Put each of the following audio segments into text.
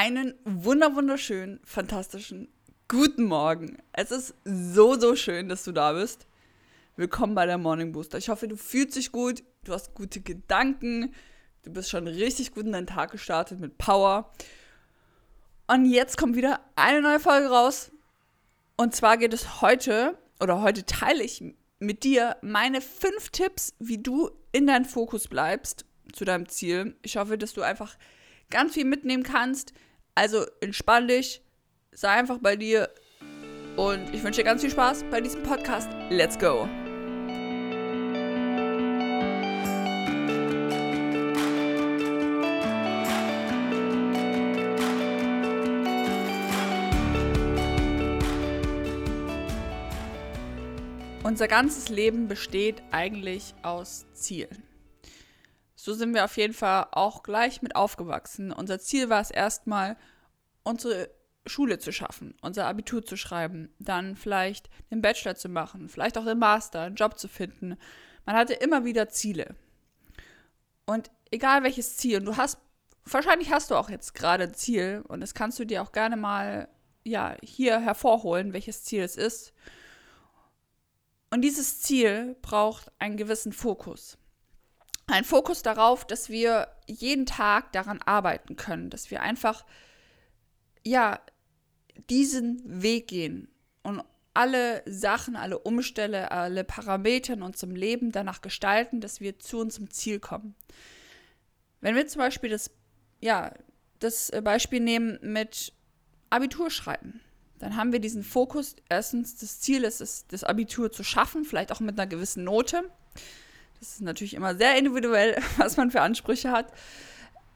einen wunder wunderschönen, fantastischen guten Morgen. Es ist so, so schön, dass du da bist. Willkommen bei der Morning Booster. Ich hoffe, du fühlst dich gut, du hast gute Gedanken, du bist schon richtig gut in deinen Tag gestartet mit Power. Und jetzt kommt wieder eine neue Folge raus. Und zwar geht es heute, oder heute teile ich mit dir meine fünf Tipps, wie du in deinem Fokus bleibst zu deinem Ziel. Ich hoffe, dass du einfach ganz viel mitnehmen kannst. Also entspann dich, sei einfach bei dir und ich wünsche dir ganz viel Spaß bei diesem Podcast. Let's go! Unser ganzes Leben besteht eigentlich aus Zielen. So sind wir auf jeden Fall auch gleich mit aufgewachsen. Unser Ziel war es erstmal, unsere Schule zu schaffen, unser Abitur zu schreiben, dann vielleicht den Bachelor zu machen, vielleicht auch den Master, einen Job zu finden. Man hatte immer wieder Ziele. Und egal welches Ziel, und du hast, wahrscheinlich hast du auch jetzt gerade ein Ziel, und das kannst du dir auch gerne mal, ja, hier hervorholen, welches Ziel es ist. Und dieses Ziel braucht einen gewissen Fokus ein Fokus darauf, dass wir jeden Tag daran arbeiten können, dass wir einfach, ja, diesen Weg gehen und alle Sachen, alle Umstände, alle Parameter in unserem Leben danach gestalten, dass wir zu unserem Ziel kommen. Wenn wir zum Beispiel das, ja, das Beispiel nehmen mit Abitur schreiben, dann haben wir diesen Fokus. Erstens, das Ziel ist es, das Abitur zu schaffen, vielleicht auch mit einer gewissen Note. Das ist natürlich immer sehr individuell, was man für Ansprüche hat.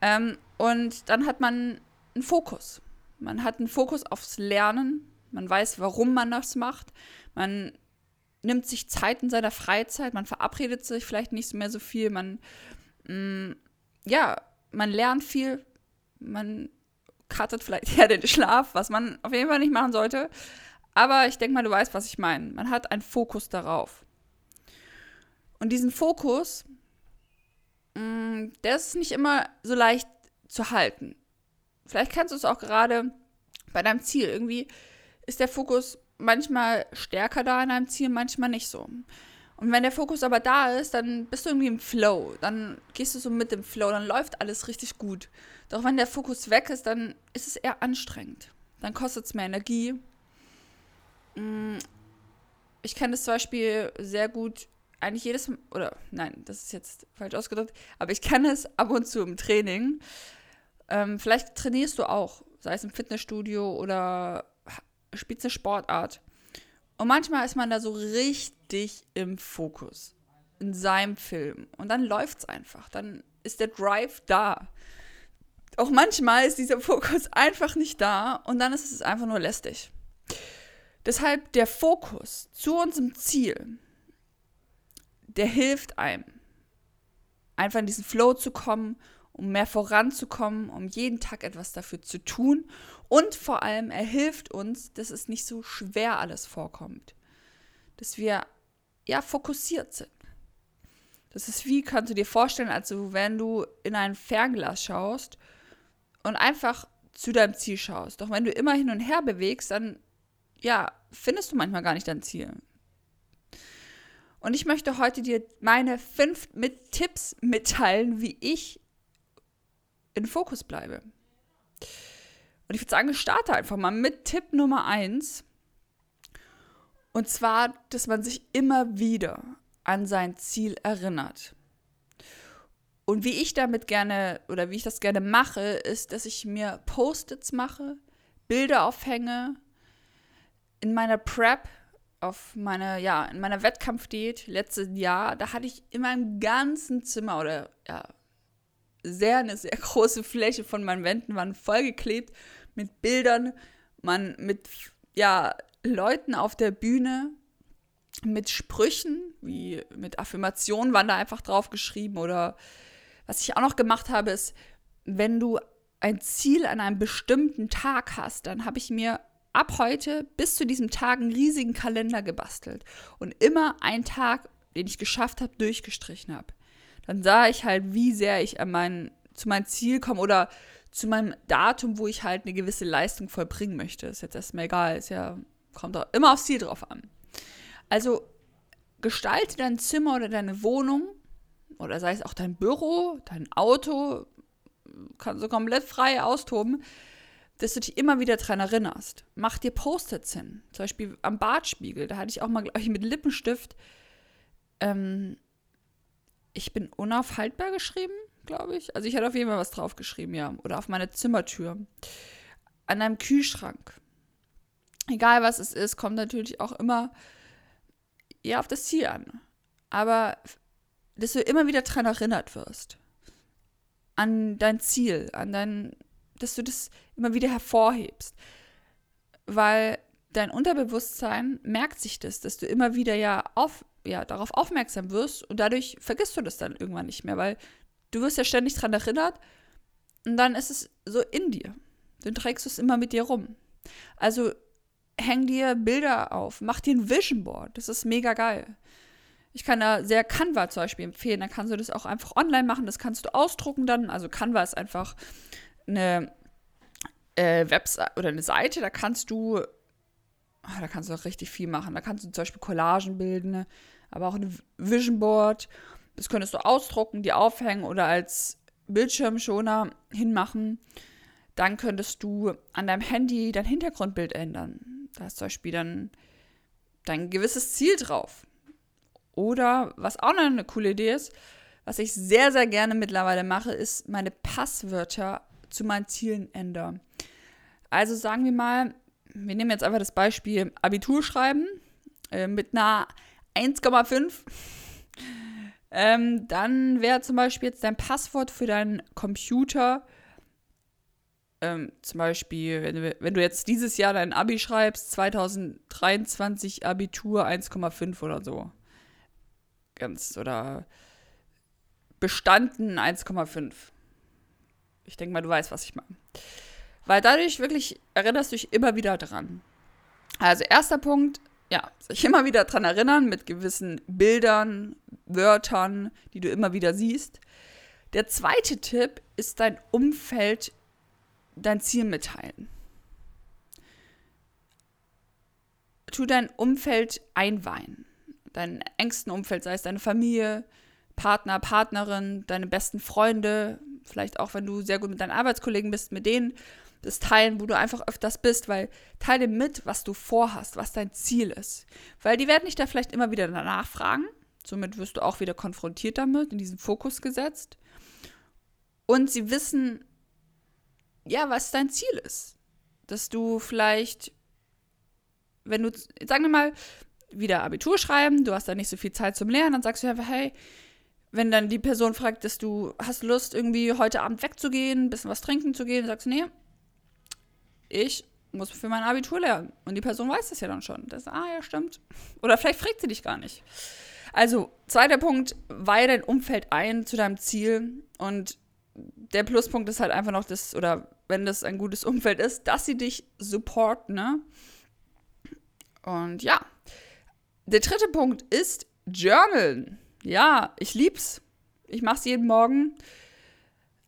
Ähm, und dann hat man einen Fokus. Man hat einen Fokus aufs Lernen. Man weiß, warum man das macht. Man nimmt sich Zeit in seiner Freizeit. Man verabredet sich vielleicht nicht mehr so viel. Man, mh, mm, ja, man lernt viel. Man cuttet vielleicht eher den Schlaf, was man auf jeden Fall nicht machen sollte. Aber ich denke mal, du weißt, was ich meine. Man hat einen Fokus darauf. Und diesen Fokus, mh, mm, der ist nicht immer so leicht zu halten. Vielleicht kennst du es auch gerade bei deinem Ziel. Irgendwie ist der Fokus manchmal stärker da in deinem Ziel, manchmal nicht so. Und wenn der Fokus aber da ist, dann bist du irgendwie im Flow. Dann gehst du so mit dem Flow, dann läuft alles richtig gut. Doch wenn der Fokus weg ist, dann ist es eher anstrengend. Dann kostet es mehr Energie. Mm, ich kenne das zum Beispiel sehr gut eigentlich jedes Mal, oder nein, das ist jetzt falsch ausgedrückt, aber ich kenne es ab und zu im Training. Ähm, vielleicht trainierst du auch, sei es im Fitnessstudio oder spielst eine Sportart. Und manchmal ist man da so richtig im Fokus, in seinem Film. Und dann läuft es einfach. Dann ist der Drive da. Auch manchmal ist dieser Fokus einfach nicht da und dann ist es einfach nur lästig. Deshalb der Fokus zu unserem Ziel der hilft einem, einfach in diesen Flow zu kommen, um mehr voranzukommen, um jeden Tag etwas dafür zu tun. Und vor allem, er hilft uns, dass es nicht so schwer alles vorkommt. Dass wir ja fokussiert sind. Das ist wie, kannst du dir vorstellen, also wenn du in ein Fernglas schaust und einfach zu deinem Ziel schaust. Doch wenn du immer hin und her bewegst, dann ja, findest du manchmal gar nicht dein Ziel. Und ich möchte heute dir meine fünf mit Tipps mitteilen, wie ich in Fokus bleibe. Und ich würde sagen, ich starte einfach mal mit Tipp Nummer eins. Und zwar, dass man sich immer wieder an sein Ziel erinnert. Und wie ich damit gerne oder wie ich das gerne mache, ist, dass ich mir Post-its mache, Bilder aufhänge. In meiner Prep auf meine, ja, in meiner Wettkampfdiät letztes Jahr, da hatte ich in meinem ganzen Zimmer oder ja, sehr eine sehr große Fläche von meinen Wänden waren vollgeklebt mit Bildern, man mit ja, Leuten auf der Bühne, mit Sprüchen, wie mit Affirmationen waren da einfach drauf geschrieben oder was ich auch noch gemacht habe, ist, wenn du ein Ziel an einem bestimmten Tag hast, dann habe ich mir ab heute bis zu diesem Tag einen riesigen Kalender gebastelt und immer einen Tag, den ich geschafft habe, durchgestrichen habe. Dann sah ich halt, wie sehr ich an mein, zu meinem Ziel komme oder zu meinem Datum, wo ich halt eine gewisse Leistung vollbringen möchte. Ist jetzt erstmal egal, ist ja, kommt auch immer aufs Ziel drauf an. Also gestalte dein Zimmer oder deine Wohnung oder sei es auch dein Büro, dein Auto, kannst du komplett frei austoben, dass du dich immer wieder daran erinnerst. Mach dir Post-its hin, zum Beispiel am Bartspiegel. Da hatte ich auch mal, glaube ich, mit Lippenstift ähm, ich bin unaufhaltbar geschrieben glaube ich. Also ich hatte auf jeden Fall was draufgeschrieben, ja. Oder auf meine Zimmertür. An einem Kühlschrank. Egal was es ist, kommt natürlich auch immer ja auf das Ziel an. Aber dass du immer wieder daran erinnert wirst. An dein Ziel, an dein, dass du das immer wieder hervorhebst. Weil dein Unterbewusstsein merkt sich das, dass du immer wieder ja, auf, ja darauf aufmerksam wirst und dadurch vergisst du das dann irgendwann nicht mehr, weil Du wirst ja ständig daran erinnert und dann ist es so in dir. Dann trägst du es immer mit dir rum. Also häng dir Bilder auf, mach dir ein Vision Board. Das ist mega geil. Ich kann da sehr Canva zum Beispiel empfehlen. Dann kannst du das auch einfach online machen. Das kannst du ausdrucken dann. Also Canva ist einfach eine äh, Website oder eine Seite. Da kannst du, oh, da kannst du auch richtig viel machen. Da kannst du zum Beispiel Collagen bilden, aber auch ein Vision Board. Das könntest du ausdrucken, die aufhängen oder als Bildschirmschoner hinmachen. Dann könntest du an deinem Handy dein Hintergrundbild ändern. Da ist zum Beispiel dann dein gewisses Ziel drauf. Oder was auch noch eine coole Idee ist, was ich sehr, sehr gerne mittlerweile mache, ist meine Passwörter zu meinen Zielen ändern. Also sagen wir mal, wir nehmen jetzt einfach das Beispiel Abitur schreiben äh, mit einer 1,5 ähm, dann wäre zum Beispiel jetzt dein Passwort für deinen Computer, ähm, zum Beispiel, wenn du, wenn du jetzt dieses Jahr dein Abi schreibst, 2023 Abitur 1,5 oder so. Ganz, oder bestanden 1,5. Ich denke mal, du weißt, was ich meine. Weil dadurch wirklich erinnerst du dich immer wieder dran. Also erster Punkt, ja, sich immer wieder dran erinnern mit gewissen Bildern, Wörtern, die du immer wieder siehst. Der zweite Tipp ist dein Umfeld, dein Ziel mitteilen. Tu dein Umfeld einweihen. Dein engsten Umfeld, sei es deine Familie, Partner, Partnerin, deine besten Freunde, vielleicht auch wenn du sehr gut mit deinen Arbeitskollegen bist, mit denen das teilen, wo du einfach öfters bist, weil teile mit, was du vorhast, was dein Ziel ist. Weil die werden dich da vielleicht immer wieder danach fragen Somit wirst du auch wieder konfrontiert damit, in diesen Fokus gesetzt. Und sie wissen, ja, was dein Ziel ist. Dass du vielleicht, wenn du, sagen wir mal, wieder Abitur schreiben, du hast da nicht so viel Zeit zum Lernen, dann sagst du einfach, hey, wenn dann die Person fragt, dass du hast Lust, irgendwie heute Abend wegzugehen, ein bisschen was trinken zu gehen, sagst du, nee, ich muss für mein Abitur lernen. Und die Person weiß das ja dann schon. Das, ah, ja, stimmt. Oder vielleicht fragt sie dich gar nicht. Also, zweiter Punkt, weihe dein Umfeld ein zu deinem Ziel. Und der Pluspunkt ist halt einfach noch das, oder wenn das ein gutes Umfeld ist, dass sie dich supporten, ne? Und ja. Der dritte Punkt ist Journalen. Ja, ich lieb's. Ich mach's jeden Morgen.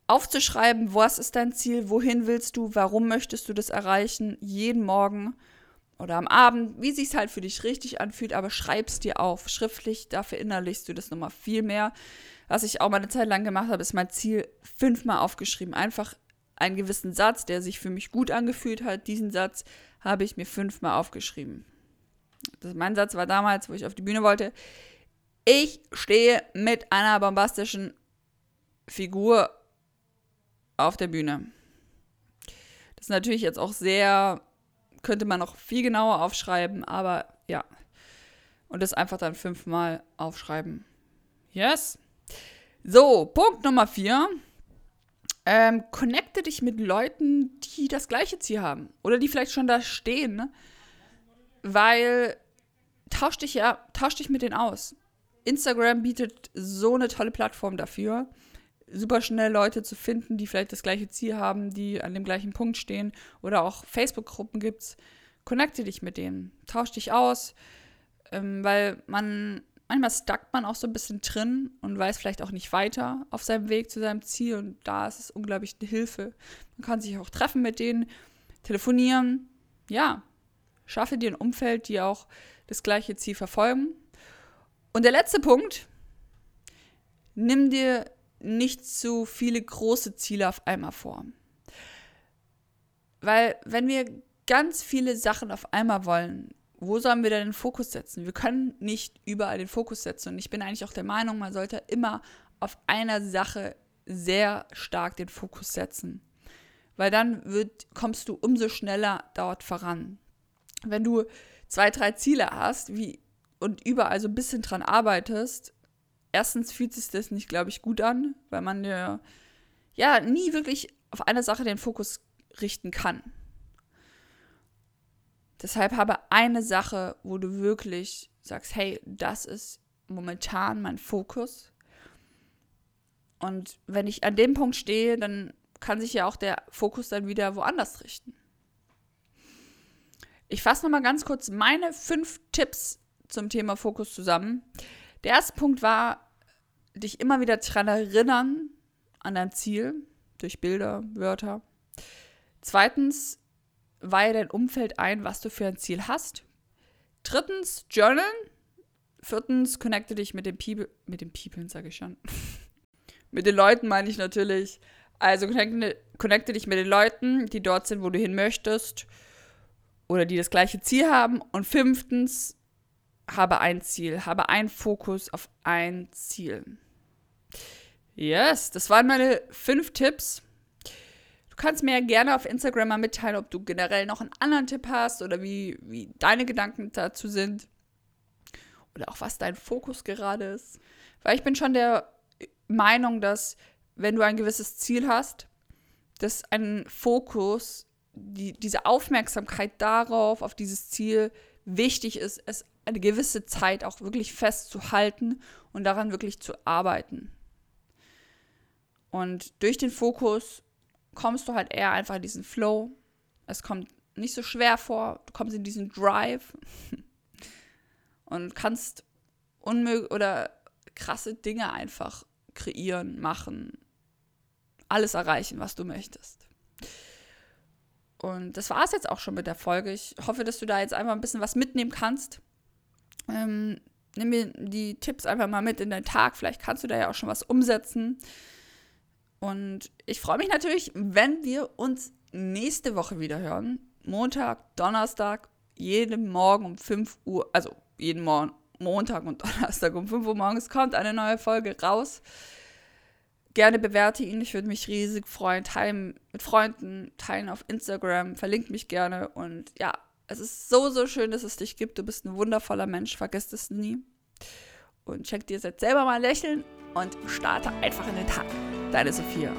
Aufzuschreiben, was ist dein Ziel, wohin willst du, warum möchtest du das erreichen, jeden Morgen oder am Abend, wie sich halt für dich richtig anfühlt, aber schreib's dir auf, schriftlich, da verinnerlichst du das nochmal viel mehr. Was ich auch mal eine Zeit lang gemacht habe, ist mein Ziel fünfmal aufgeschrieben. Einfach einen gewissen Satz, der sich für mich gut angefühlt hat, diesen Satz habe ich mir fünfmal aufgeschrieben. Das, mein Satz war damals, wo ich auf die Bühne wollte. Ich stehe mit einer bombastischen Figur auf der Bühne. Das ist natürlich jetzt auch sehr könnte man noch viel genauer aufschreiben, aber ja. Und das einfach dann fünfmal aufschreiben. Yes. So, Punkt Nummer vier. Ähm, connecte dich mit Leuten, die das gleiche Ziel haben. Oder die vielleicht schon da stehen. Ne? Weil tausch dich ja, tausch dich mit denen aus. Instagram bietet so eine tolle Plattform dafür super schnell Leute zu finden, die vielleicht das gleiche Ziel haben, die an dem gleichen Punkt stehen. Oder auch Facebook-Gruppen gibt's. Connecte dich mit denen, tausch dich aus, ähm, weil man manchmal stackt man auch so ein bisschen drin und weiß vielleicht auch nicht weiter auf seinem Weg zu seinem Ziel. Und da ist es unglaublich eine Hilfe. Man kann sich auch treffen mit denen, telefonieren. Ja, schaffe dir ein Umfeld, die auch das gleiche Ziel verfolgen. Und der letzte Punkt, nimm dir nicht zu viele große Ziele auf einmal vor. Weil wenn wir ganz viele Sachen auf einmal wollen, wo sollen wir denn den Fokus setzen? Wir können nicht überall den Fokus setzen. Und ich bin eigentlich auch der Meinung, man sollte immer auf einer Sache sehr stark den Fokus setzen. Weil dann wird, kommst du umso schneller dort voran. Wenn du zwei, drei Ziele hast wie, und überall so ein bisschen dran arbeitest, erstens fühlt sich das nicht, glaube ich, gut an, weil man ja, ja nie wirklich auf eine Sache den Fokus richten kann. Deshalb habe eine Sache, wo du wirklich sagst, hey, das ist momentan mein Fokus. Und wenn ich an dem Punkt stehe, dann kann sich ja auch der Fokus dann wieder woanders richten. Ich fasse nochmal ganz kurz meine fünf Tipps zum Thema Fokus zusammen. Der erste Punkt war, dich immer wieder daran erinnern an dein Ziel durch Bilder, Wörter. Zweitens, weihe dein Umfeld ein, was du für ein Ziel hast. Drittens, journalen. Viertens, connecte dich mit den People, mit den People, sage ich schon. mit den Leuten meine ich natürlich. Also connecte, connecte dich mit den Leuten, die dort sind, wo du hin möchtest oder die das gleiche Ziel haben. Und fünftens, habe ein Ziel, habe einen Fokus auf ein Ziel. Yes, das waren meine fünf Tipps kannst mir ja gerne auf Instagram mal mitteilen, ob du generell noch einen anderen Tipp hast oder wie, wie deine Gedanken dazu sind. Oder auch was dein Fokus gerade ist. Weil ich bin schon der Meinung, dass wenn du ein gewisses Ziel hast, dass ein Fokus, die, diese Aufmerksamkeit darauf, auf dieses Ziel wichtig ist, es eine gewisse Zeit auch wirklich festzuhalten und daran wirklich zu arbeiten. Und durch den Fokus kommst du halt eher einfach in diesen Flow. Es kommt nicht so schwer vor. Du kommst in diesen Drive und kannst unmöglich oder krasse Dinge einfach kreieren, machen, alles erreichen, was du möchtest. Und das war es jetzt auch schon mit der Folge. Ich hoffe, dass du da jetzt einfach ein bisschen was mitnehmen kannst. Ähm, nimm mir die Tipps einfach mal mit in deinen Tag. Vielleicht kannst du da ja auch schon was umsetzen. Und ich freue mich natürlich, wenn wir uns nächste Woche wieder hören. Montag, Donnerstag, jeden Morgen um 5 Uhr, also jeden Morgen, Montag und Donnerstag um 5 Uhr morgens kommt eine neue Folge raus. Gerne bewerte ihn, ich würde mich riesig freuen. Teilen mit Freunden, teilen auf Instagram, verlinkt mich gerne. Und ja, es ist so, so schön, dass es dich gibt. Du bist ein wundervoller Mensch, vergiss es nie. Und schenk dir jetzt selber mal ein Lächeln und starte einfach in den Tag. Deine Sophia.